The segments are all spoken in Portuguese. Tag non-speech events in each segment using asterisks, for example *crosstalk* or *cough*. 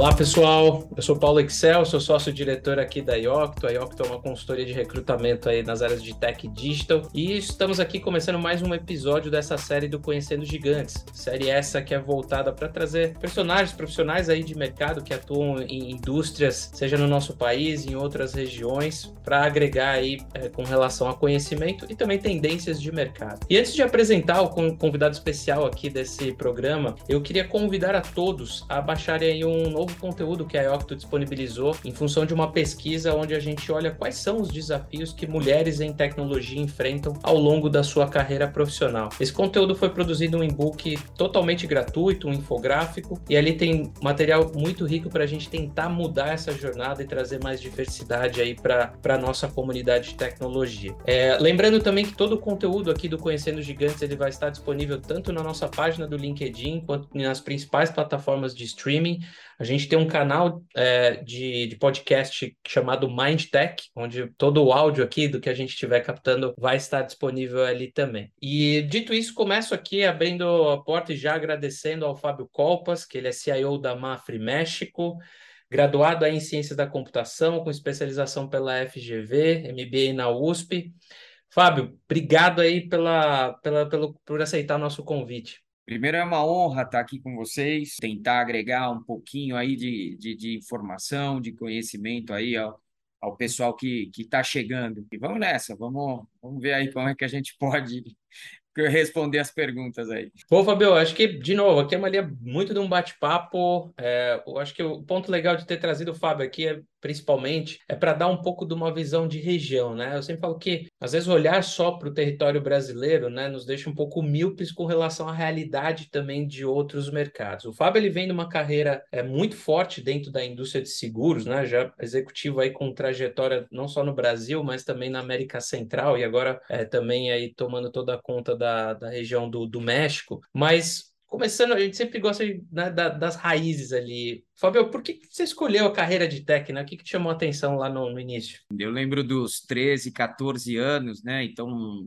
Olá pessoal, eu sou Paulo Excel, sou sócio-diretor aqui da Iocto. A Iocto é uma consultoria de recrutamento aí nas áreas de tech e digital e estamos aqui começando mais um episódio dessa série do Conhecendo Gigantes. Série essa que é voltada para trazer personagens profissionais aí de mercado que atuam em indústrias, seja no nosso país, em outras regiões, para agregar aí é, com relação a conhecimento e também tendências de mercado. E antes de apresentar o convidado especial aqui desse programa, eu queria convidar a todos a baixarem aí um novo conteúdo que a Iocto disponibilizou em função de uma pesquisa onde a gente olha quais são os desafios que mulheres em tecnologia enfrentam ao longo da sua carreira profissional. Esse conteúdo foi produzido um e-book totalmente gratuito, um infográfico, e ali tem material muito rico para a gente tentar mudar essa jornada e trazer mais diversidade aí para a nossa comunidade de tecnologia. É, lembrando também que todo o conteúdo aqui do Conhecendo Gigantes ele vai estar disponível tanto na nossa página do LinkedIn quanto nas principais plataformas de streaming. A gente tem um canal é, de, de podcast chamado MindTech, onde todo o áudio aqui do que a gente estiver captando vai estar disponível ali também. E dito isso, começo aqui abrindo a porta e já agradecendo ao Fábio Colpas, que ele é CIO da Mafre México, graduado em Ciências da Computação, com especialização pela FGV, MBA na USP. Fábio, obrigado aí pela, pela, pelo, por aceitar nosso convite. Primeiro é uma honra estar aqui com vocês, tentar agregar um pouquinho aí de, de, de informação, de conhecimento aí ao, ao pessoal que está chegando. E vamos nessa, vamos, vamos ver aí como é que a gente *laughs* pode responder as perguntas aí. Bom, Fabio, acho que, de novo, aqui é uma linha muito de um bate-papo. É, eu acho que o ponto legal de ter trazido o Fábio aqui é principalmente, é para dar um pouco de uma visão de região, né? Eu sempre falo que, às vezes, olhar só para o território brasileiro, né, nos deixa um pouco míopes com relação à realidade também de outros mercados. O Fábio, ele vem de uma carreira é, muito forte dentro da indústria de seguros, né? Já executivo aí com trajetória não só no Brasil, mas também na América Central e agora é, também aí tomando toda a conta da, da região do, do México, mas começando, a gente sempre gosta né, da, das raízes ali. Fábio, por que você escolheu a carreira de técnico? Né? O que, que chamou a atenção lá no, no, início? Eu lembro dos 13, 14 anos, né? Então,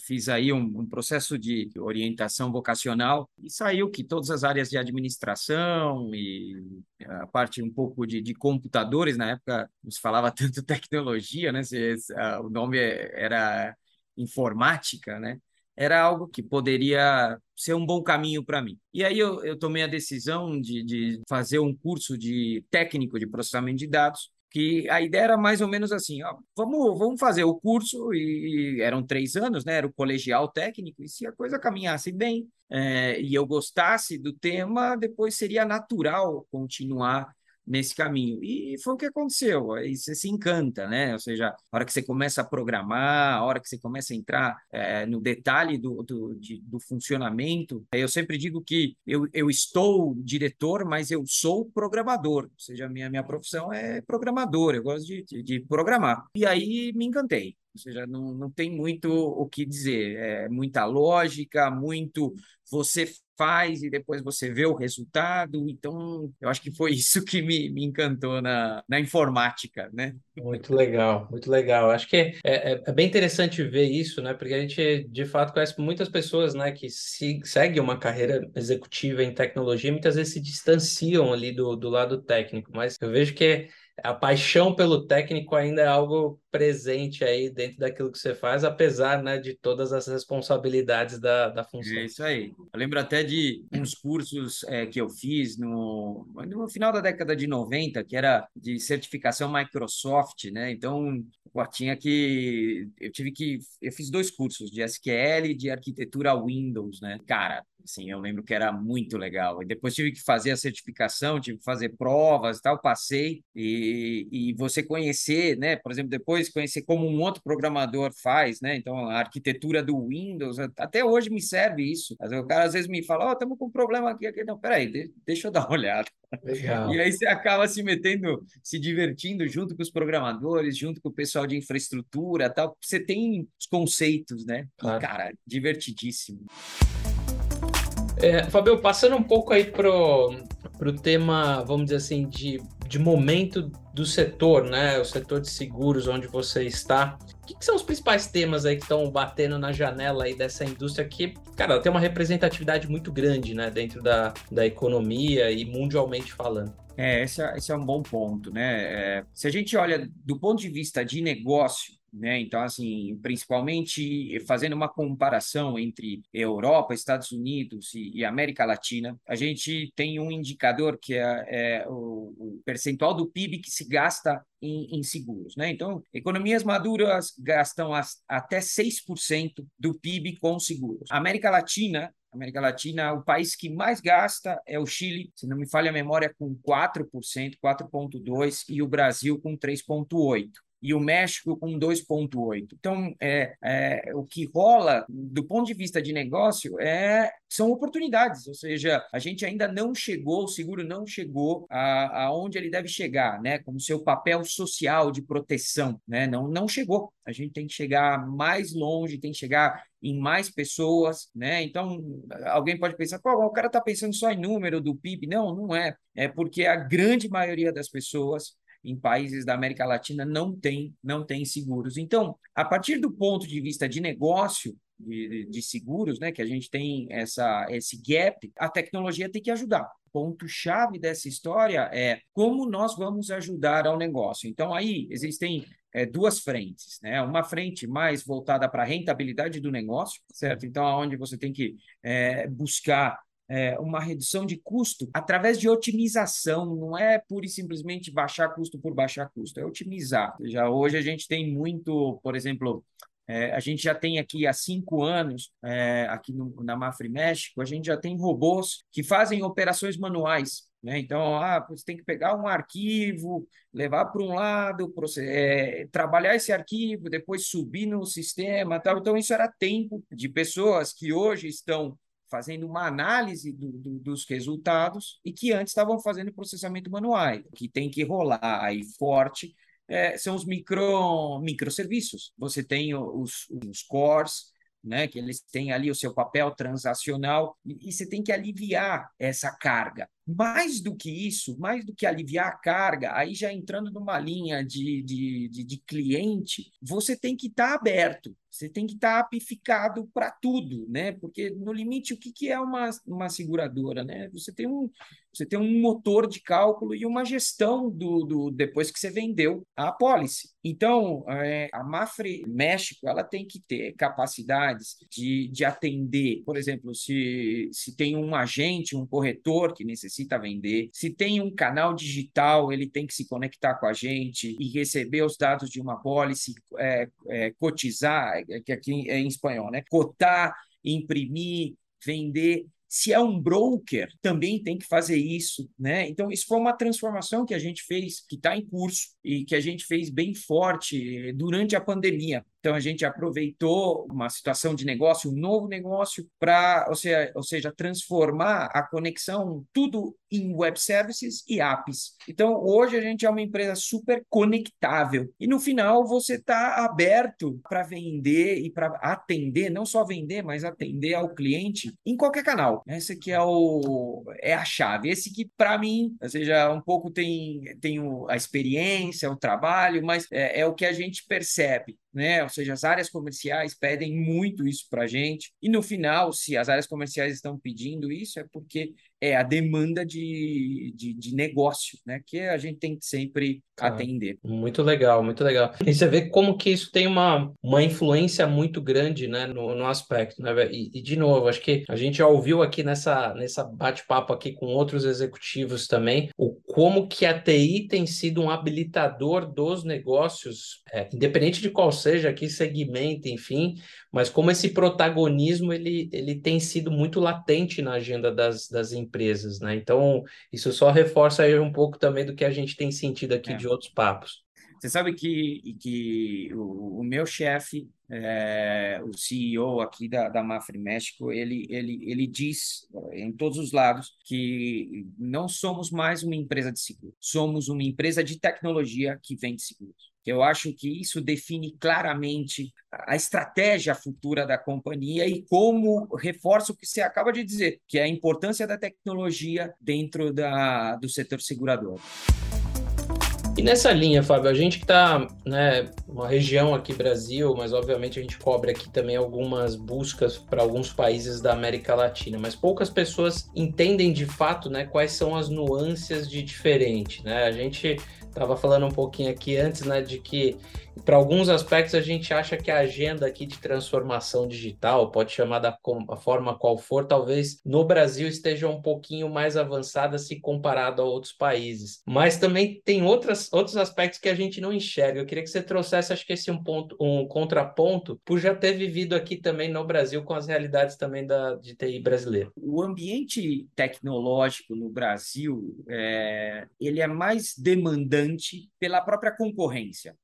fiz aí um, um, processo de orientação vocacional e saiu que todas as áreas de administração e a parte um pouco de, de computadores, na época não se falava tanto *laughs* tecnologia, né? Se, o nome era informática, né? Era algo que poderia ser um bom caminho para mim. E aí eu, eu, tomei a decisão de, de fazer um curso de técnico de processamento de dados, que a ideia era mais ou menos assim, ó, vamos, vamos fazer o curso, e, eram três anos, né, era o colegial técnico, e se a coisa caminhasse bem é, e eu gostasse do tema, depois seria natural continuar nesse caminho. E foi o que aconteceu. Aí você se encanta, né? Ou seja, a hora que você começa a programar, a hora que você começa a entrar é, no detalhe do, do, de, do funcionamento. Eu sempre digo que eu, eu estou diretor, mas eu sou programador. Ou seja, a minha, minha profissão é programador, eu gosto de, de, de programar. E aí me encantei. Ou seja, não, não tem muito o que dizer. É muita lógica, muito você faz e depois você vê o resultado. Então, eu acho que foi *laughs* isso que me, me encantou na, na informática, né? Muito legal, muito legal. Acho que é, é, é, bem interessante ver isso, né? Porque a gente, de fato, conhece muitas pessoas, né, que se, seguem uma carreira executiva em tecnologia e muitas vezes se distanciam ali do, do lado técnico. Mas eu vejo que a paixão pelo técnico ainda é algo presente aí dentro daquilo que você faz, apesar né, de todas as responsabilidades da, da função. É isso aí. Eu lembro até de uns cursos é, que eu fiz no, no final da década de 90, que era de certificação Microsoft, né? Então, eu tinha que. Eu tive que. Eu fiz dois cursos de SQL e de arquitetura Windows, né? Cara, Assim, eu lembro que era muito legal. E depois tive que fazer a certificação, tive que fazer provas e tal, passei. E, e você conhecer, né? Por exemplo, depois conhecer como um outro programador faz, né? Então, a arquitetura do Windows, até hoje me serve isso. O cara às vezes me fala, ó, oh, estamos com um problema aqui, aqui. Não, peraí, deixa eu dar uma olhada. Legal. E aí você acaba se metendo, se divertindo junto com os programadores, junto com o pessoal de infraestrutura tal. Você tem os conceitos, né? Claro. E, cara, divertidíssimo. É, Fabio, passando um pouco aí pro, pro tema, vamos dizer assim, de, de momento do setor, né? O setor de seguros onde você está. O que, que são os principais temas aí que estão batendo na janela aí dessa indústria que, cara, tem uma representatividade muito grande, né? Dentro da, da economia e mundialmente falando. É, esse é, esse é um bom ponto, né? É, se a gente olha do ponto de vista de negócio, né? Então, assim, principalmente fazendo uma comparação entre Europa, Estados Unidos e, e América Latina, a gente tem um indicador que é, é o, o, percentual do PIB que se gasta em, em, seguros, né? Então, economias maduras gastam as, até 6% do PIB com seguros. A América Latina América Latina, o país que mais gasta é o Chile, se não me falha a memória, com 4%, 4,2%, e o Brasil com 3,8% e o México com 2,8. Então, é, é, o que rola do ponto de vista de negócio é são oportunidades, ou seja, a gente ainda não chegou, o seguro não chegou a, aonde ele deve chegar, né? Como seu papel social de proteção, né? Não, não chegou. A gente tem que chegar mais longe, tem que chegar em mais pessoas, né? Então, alguém pode pensar, pô, o cara está pensando só em número do PIB. Não, não é. É porque a grande maioria das pessoas em países da América Latina não tem, não tem seguros. Então, a partir do ponto de vista de negócio, de, de, seguros, né, que a gente tem essa, esse gap, a tecnologia tem que ajudar. Ponto-chave dessa história é como nós vamos ajudar ao negócio. Então, aí existem é, duas frentes, né? Uma frente mais voltada para a rentabilidade do negócio, certo? Então, onde você tem que é, buscar é, uma redução de custo através de otimização, não é pura e simplesmente baixar custo por baixar custo, é otimizar. Já hoje a gente tem muito, por exemplo, é, a gente já tem aqui há cinco anos, é, aqui no, na Mafre México, a gente já tem robôs que fazem operações manuais. Né? Então, ah, você tem que pegar um arquivo, levar para um lado, é, trabalhar esse arquivo, depois subir no sistema. Tal. Então, isso era tempo de pessoas que hoje estão fazendo uma análise do, do, dos resultados e que antes estavam fazendo processamento manual. O que tem que rolar aí forte é, são os micro, microserviços. Você tem os, os cores, né, que eles têm ali o seu papel transacional, e, e você tem que aliviar essa carga. Mais do que isso, mais do que aliviar a carga, aí já entrando numa linha de, de, de, de cliente, você tem que estar tá aberto, você tem que estar tá apificado para tudo, né? Porque no limite, o que, que é uma, uma seguradora, né? Você tem um, você tem um motor de cálculo e uma gestão do, do depois que você vendeu a apólice. Então, é, a Mafre México ela tem que ter capacidades de, de atender, por exemplo, se, se tem um agente, um corretor que necessita vender, se tem um canal digital, ele tem que se conectar com a gente e receber os dados de uma apólice, é, é, cotizar, é, que aqui é em espanhol, né? Cotar, imprimir, vender se é um broker, também tem que fazer isso, né? Então, isso foi uma transformação que a gente fez, que está em curso e que a gente fez bem forte durante a pandemia. Então, a gente aproveitou uma situação de negócio, um novo negócio, para, ou seja, ou seja, transformar a conexão tudo em web services e apps. Então, hoje a gente é uma empresa super conectável. E no final, você está aberto para vender e para atender, não só vender, mas atender ao cliente em qualquer canal. Esse que é, o, é a chave. Esse que, para mim, ou seja, um pouco tem, tem a experiência, o trabalho, mas é, é o que a gente percebe né? Ou seja, as áreas comerciais pedem muito isso para a gente. E no final, se as áreas comerciais estão pedindo isso, é porque é a demanda de, de, de negócio, né? Que a gente tem que sempre atender. Muito legal, muito legal. E você vê como que isso tem uma, uma influência muito grande, né, no, no aspecto, né? E, e, de novo, acho que a gente já ouviu aqui nessa, nessa bate-papo aqui com outros executivos também, o como que a TI tem sido um habilitador dos negócios, é, independente de qual seja que segmento, enfim, mas como esse protagonismo ele, ele tem sido muito latente na agenda das, das empresas, né? Então, isso só reforça aí um pouco também do que a gente tem sentido aqui é. de outros papos. Você sabe que, que o, o meu chefe, é, o CEO aqui da, da Mafre México, ele, ele, ele diz em todos os lados que não somos mais uma empresa de seguro, somos uma empresa de tecnologia que vende seguros. Eu acho que isso define claramente a estratégia futura da companhia e como reforça o que você acaba de dizer, que é a importância da tecnologia dentro da, do setor segurador. E nessa linha, Fábio, a gente que está, né, uma região aqui Brasil, mas obviamente a gente cobre aqui também algumas buscas para alguns países da América Latina, mas poucas pessoas entendem de fato, né, quais são as nuances de diferente, né? A gente estava falando um pouquinho aqui antes, né, de que para alguns aspectos, a gente acha que a agenda aqui de transformação digital, pode chamar da forma qual for, talvez no Brasil esteja um pouquinho mais avançada se comparado a outros países. Mas também tem outras, outros aspectos que a gente não enxerga. Eu queria que você trouxesse, acho que esse um ponto, um contraponto, por já ter vivido aqui também no Brasil com as realidades também da de TI brasileira. O ambiente tecnológico no Brasil, é, ele é mais demandante pela própria concorrência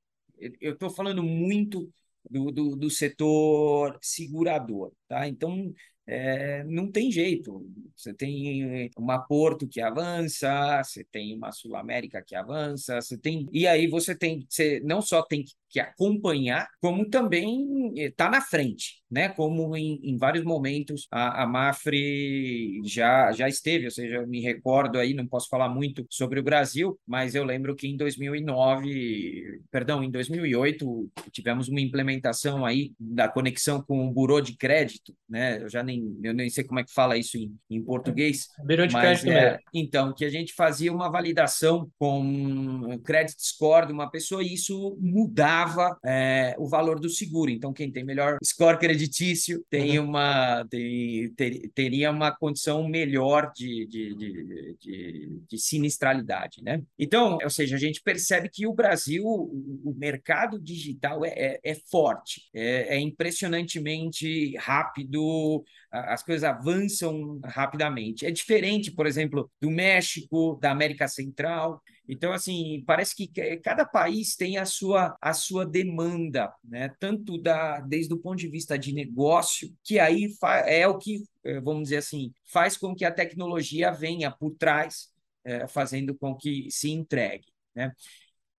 eu estou falando muito do, do, do, setor segurador, tá? Então, é, não tem jeito. Você tem uma Porto que avança, você tem uma Sul América que avança, você tem e aí você tem você não só tem que acompanhar, como também está na frente, né? Como em, em vários momentos a, a, Mafre já já esteve, ou seja, eu me recordo aí, não posso falar muito sobre o Brasil, mas eu lembro que em 2009, perdão, em 2008 tivemos uma implementação aí da conexão com o Burô de Crédito, né? Eu já nem eu nem sei como é que fala isso em, em português. Burô de mas, Crédito é, Então, que a gente fazia uma validação com o credit score de uma pessoa e isso mudava é, o valor do seguro. Então, quem tem melhor score creditício tem uhum. uma, tem, ter, teria uma condição melhor de, de, de, de, de sinistralidade. Né? Então, ou seja, a gente percebe que o Brasil, o mercado digital é, é, é forte, é, é impressionantemente rápido, as coisas avançam rapidamente. É diferente, por exemplo, do México, da América Central. Então, assim, parece que cada país tem a sua, a sua demanda, né? tanto da, desde o ponto de vista de negócio, que aí é o que, eh, vamos dizer assim, faz com que a tecnologia venha por trás, é, fazendo com que se entregue. Né?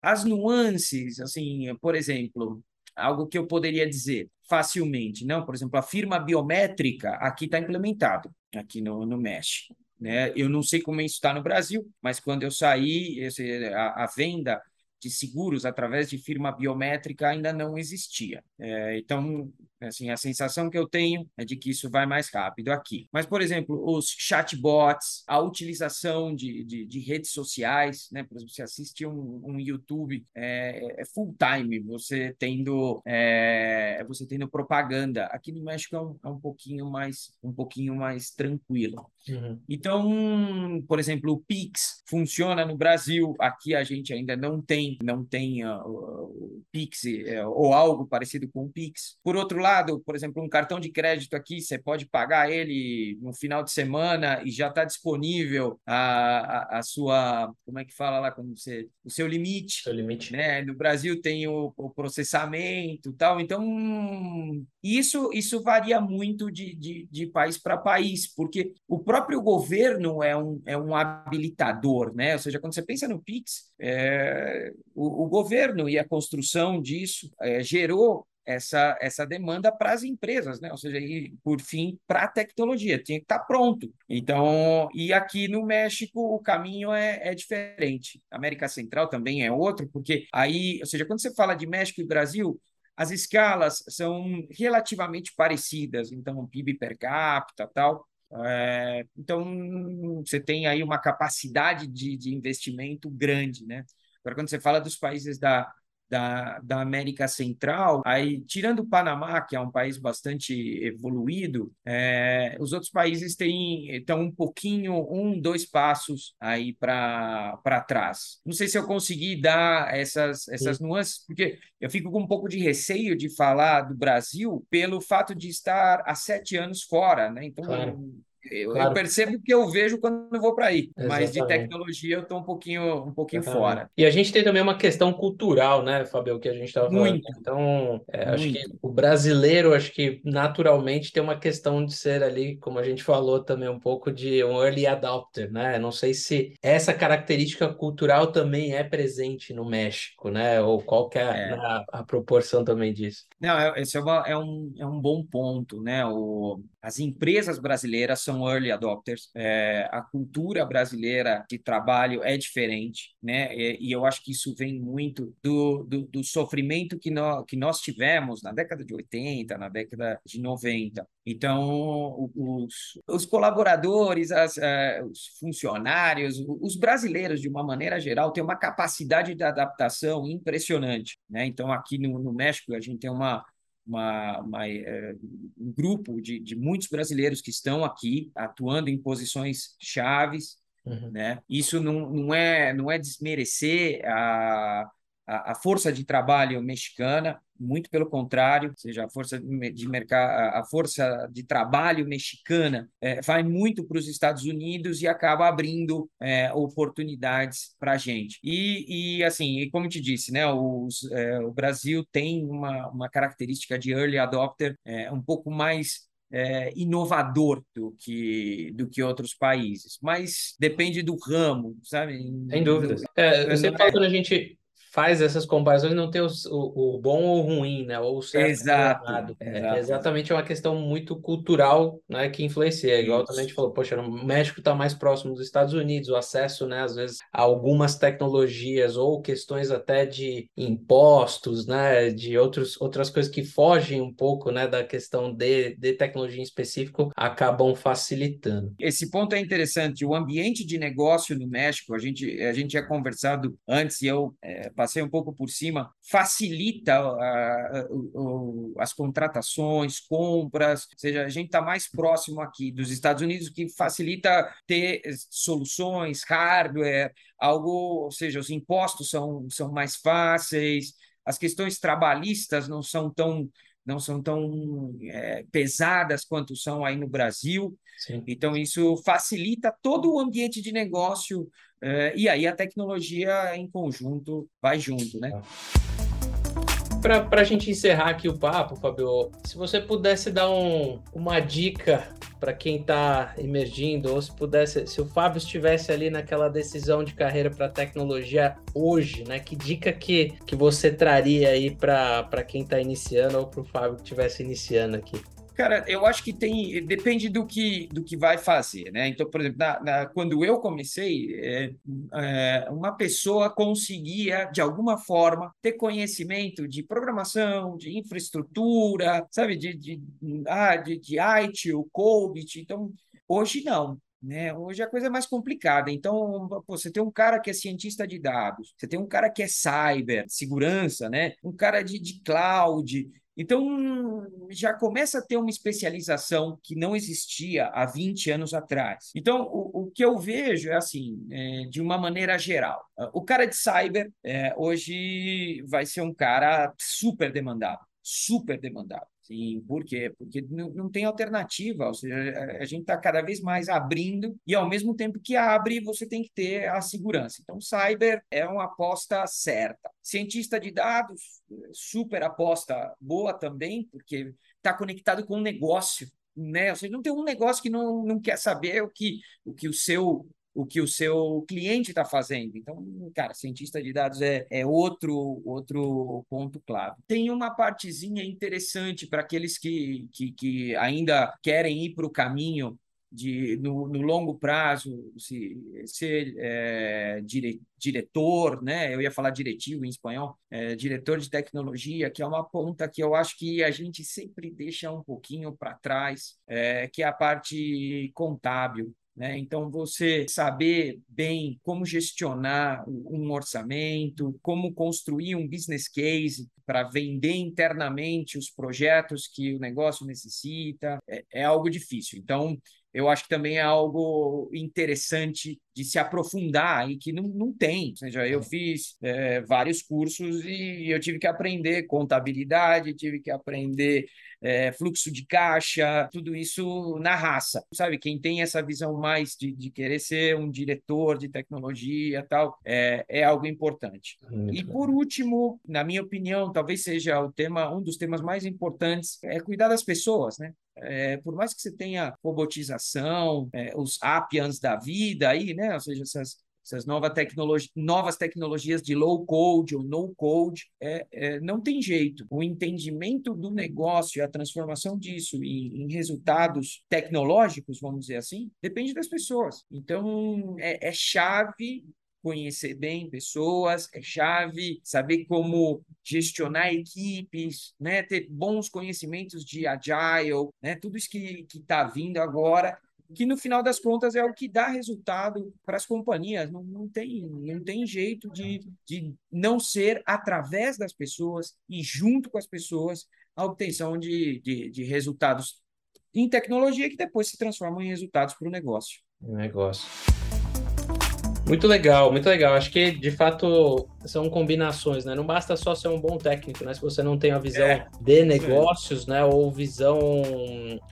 As nuances, assim, por exemplo, algo que eu poderia dizer facilmente, não? Por exemplo, a firma biométrica aqui está implementado, aqui no, no Mesh. Né? Eu não sei como isso está no Brasil, mas quando eu saí, esse, a, a venda de seguros através de firma biométrica ainda não existia. É, então, assim, a sensação que eu tenho é de que isso vai mais rápido aqui. Mas, por exemplo, os chatbots, a utilização de, de, de redes sociais, né? Por exemplo, você assiste um, um YouTube é, é full time, você tendo é, você tendo propaganda. Aqui no México é um, é um pouquinho mais um pouquinho mais tranquilo. Uhum. Então, por exemplo, o Pix funciona no Brasil. Aqui a gente ainda não tem não tem uh, o Pix uh, ou algo parecido com o Pix. Por outro lado, por exemplo, um cartão de crédito aqui, você pode pagar ele no final de semana e já está disponível a, a, a, sua, como é que fala lá, quando você, o seu limite. Seu limite. Né? No Brasil tem o, o processamento tal, então isso, isso varia muito de, de, de país para país, porque o próprio governo é um, é um habilitador, né? Ou seja, quando você pensa no Pix, é, o, o governo e a construção disso é, gerou essa, essa demanda para as empresas, né? Ou seja, e, por fim, para a tecnologia, tinha que estar tá pronto. Então, e aqui no México o caminho é, é diferente. América Central também é outro, porque aí, ou seja, quando você fala de México e Brasil, as escalas são relativamente parecidas, então PIB per capita tal. É, então você tem aí uma capacidade de, de investimento grande, né? Agora, quando você fala dos países da, da, da América Central, aí tirando o Panamá, que é um país bastante evoluído, é, os outros países têm estão um pouquinho, um, dois passos aí para trás. Não sei se eu consegui dar essas, essas nuances, porque eu fico com um pouco de receio de falar do Brasil pelo fato de estar há sete anos fora, né? Então, claro. Eu, claro. eu, percebo que eu vejo quando eu vou para aí, Exatamente. mas de tecnologia eu estou um pouquinho, um pouquinho fora. E a gente tem também uma questão cultural, né, Fabio, que a gente estava falando. Muito. Então, é, Muito. acho que o brasileiro, acho que naturalmente tem uma questão de ser ali, como a gente falou também um pouco de um early adopter, né? Não sei se essa característica cultural também é presente no México, né? Ou qual que é, é. A, a, proporção também disso? Não, é, esse é, uma, é, um, é um bom ponto, né? O, as empresas brasileiras são early adopters. É, a cultura brasileira de trabalho é diferente, né? E, e eu acho que isso vem muito do, do, do sofrimento que nós, que nós tivemos na década de 80, na década de 90. Então, os, os colaboradores, as, uh, os funcionários, os brasileiros, de uma maneira geral, têm uma capacidade de adaptação impressionante. Né? Então, aqui no, no México, a gente tem uma, uma, uma, é, um grupo de, de muitos brasileiros que estão aqui atuando em posições chaves. Uhum. Né? Isso não, não, é, não é desmerecer a, a, a força de trabalho mexicana, muito pelo contrário, ou seja, a força de mercado, a força de trabalho mexicana é, vai muito para os Estados Unidos e acaba abrindo é, oportunidades para a gente. E, e assim, como te disse, né, os, é, o Brasil tem uma, uma característica de early adopter é, um pouco mais é, inovador do que, do que outros países, mas depende do ramo, sabe? Sem dúvida. É, você fala quando a gente faz essas comparações não tem o, o, o, bom ou o ruim, né? Ou o certo exato, ou errado. É, exato. É exatamente uma questão muito cultural, né? Que influencia. Igual também a gente falou, poxa, o México está mais próximo dos Estados Unidos, o acesso, né? Às vezes a algumas tecnologias ou questões até de impostos, né? De outros, outras coisas que fogem um pouco, né? Da questão de, de tecnologia em específico, acabam facilitando. Esse ponto é interessante. O ambiente de negócio no México, a gente, a gente tinha conversado antes e eu é, passei um pouco por cima, facilita as contratações, compras, ou seja, a gente está mais próximo aqui dos Estados Unidos, que facilita ter soluções, hardware, algo, ou seja, os impostos são, são mais fáceis, as questões trabalhistas não são tão não são tão é, pesadas quanto são aí no Brasil. Sim. Então, isso facilita todo o ambiente de negócio e aí a tecnologia em conjunto vai junto, né? Para a gente encerrar aqui o papo, Fabio, se você pudesse dar um, uma dica para quem está emergindo, ou se pudesse, se o Fábio estivesse ali naquela decisão de carreira para tecnologia hoje, né? Que dica que, que você traria aí para quem está iniciando ou para o Fábio que estivesse iniciando aqui? Cara, eu acho que tem, depende do que, do que vai fazer, né? Então, por exemplo, na, na, quando eu comecei, é, é, uma pessoa conseguia, de alguma forma, ter conhecimento de programação, de infraestrutura, sabe, de, de, ah, de, de IT, o COBIT. Então, hoje não. Né? Hoje a coisa é mais complicada. Então, pô, você tem um cara que é cientista de dados, você tem um cara que é cyber, segurança, né? um cara de, de cloud, então, já começa a ter uma especialização que não existia há 20 anos atrás. Então, o, o que eu vejo é assim, é, de uma maneira geral. O cara de cyber é, hoje vai ser um cara super demandado, super demandado. Sim, por quê? Porque não, não tem alternativa, ou seja, a gente está cada vez mais abrindo e ao mesmo tempo que abre, você tem que ter a segurança. Então, cyber é uma aposta certa. Cientista de dados, super aposta boa também, porque está conectado com o negócio. Né? Ou seja, não tem um negócio que não, não quer saber o que o, que o seu o que o seu cliente está fazendo. Então, cara, cientista de dados é, é outro, outro ponto clave. Tem uma partezinha interessante para aqueles que, que, que ainda querem ir para o caminho de no, no, longo prazo se, ser é, dire, diretor, né? Eu ia falar diretivo em espanhol, é, diretor de tecnologia, que é uma ponta que eu acho que a gente sempre deixa um pouquinho para trás, é, que é a parte contábil. Né? Então, você saber bem como gestionar um orçamento, como construir um business case para vender internamente os projetos que o negócio necessita, é, é algo difícil. Então, eu acho que também é algo interessante de se aprofundar e que não, não tem. Ou seja, eu fiz é, vários cursos e eu tive que aprender contabilidade, tive que aprender é, fluxo de caixa, tudo isso na raça. Sabe, quem tem essa visão mais de, de querer ser um diretor de tecnologia tal, é, é algo importante. Muito e por último, na minha opinião, talvez seja o tema, um dos temas mais importantes, é cuidar das pessoas, né? É, por mais que você tenha robotização, é, os Appians da vida aí, né? Ou seja, essas essas novas, tecnologi novas tecnologias de low code ou no code, é, é, não tem jeito. O entendimento do negócio, a transformação disso em, em, resultados tecnológicos, vamos dizer assim, depende das pessoas. Então, é, é chave conhecer bem pessoas, é chave saber como gestionar equipes, né? ter bons conhecimentos de agile, né? tudo isso que está vindo agora que no final das contas é o que dá resultado para as companhias. Não, não, tem, não tem jeito de, de não ser através das pessoas e junto com as pessoas a obtenção de, de, de resultados em tecnologia que depois se transformam em resultados para o negócio. Negócio. Muito legal, muito legal. Acho que de fato são combinações, né? Não basta só ser um bom técnico, né? Se você não tem a visão é, de negócios, né? Ou visão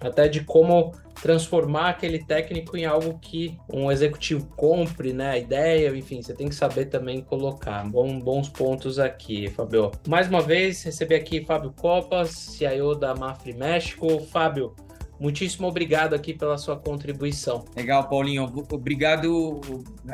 até de como transformar aquele técnico em algo que um executivo compre, né? A ideia, enfim, você tem que saber também colocar. Bom, bons pontos aqui, Fábio. Mais uma vez, recebi aqui Fábio Copas, CIO da Mafre México. Fábio, Muitíssimo obrigado aqui pela sua contribuição. Legal, Paulinho. Obrigado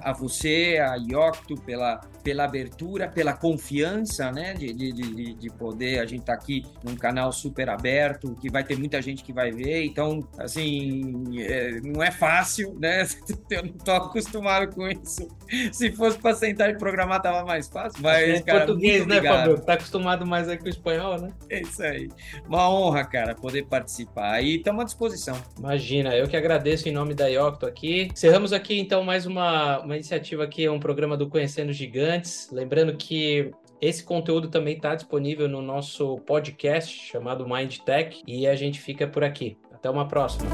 a você, a Iocto, pela, pela abertura, pela confiança, né? De, de, de, de poder. A gente estar tá aqui num canal super aberto, que vai ter muita gente que vai ver. Então, assim, é, não é fácil, né? *laughs* Eu não estou acostumado com isso. Se fosse para sentar e programar, tava mais fácil. Mas, é cara, português, né, Fabio? Tá acostumado mais aí com o espanhol, né? É isso aí. Uma honra, cara, poder participar. E estamos disposição. Imagina, eu que agradeço em nome da Iocto aqui. Encerramos aqui então mais uma, uma iniciativa aqui, um programa do Conhecendo Gigantes. Lembrando que esse conteúdo também está disponível no nosso podcast chamado Mind Tech e a gente fica por aqui. Até uma próxima.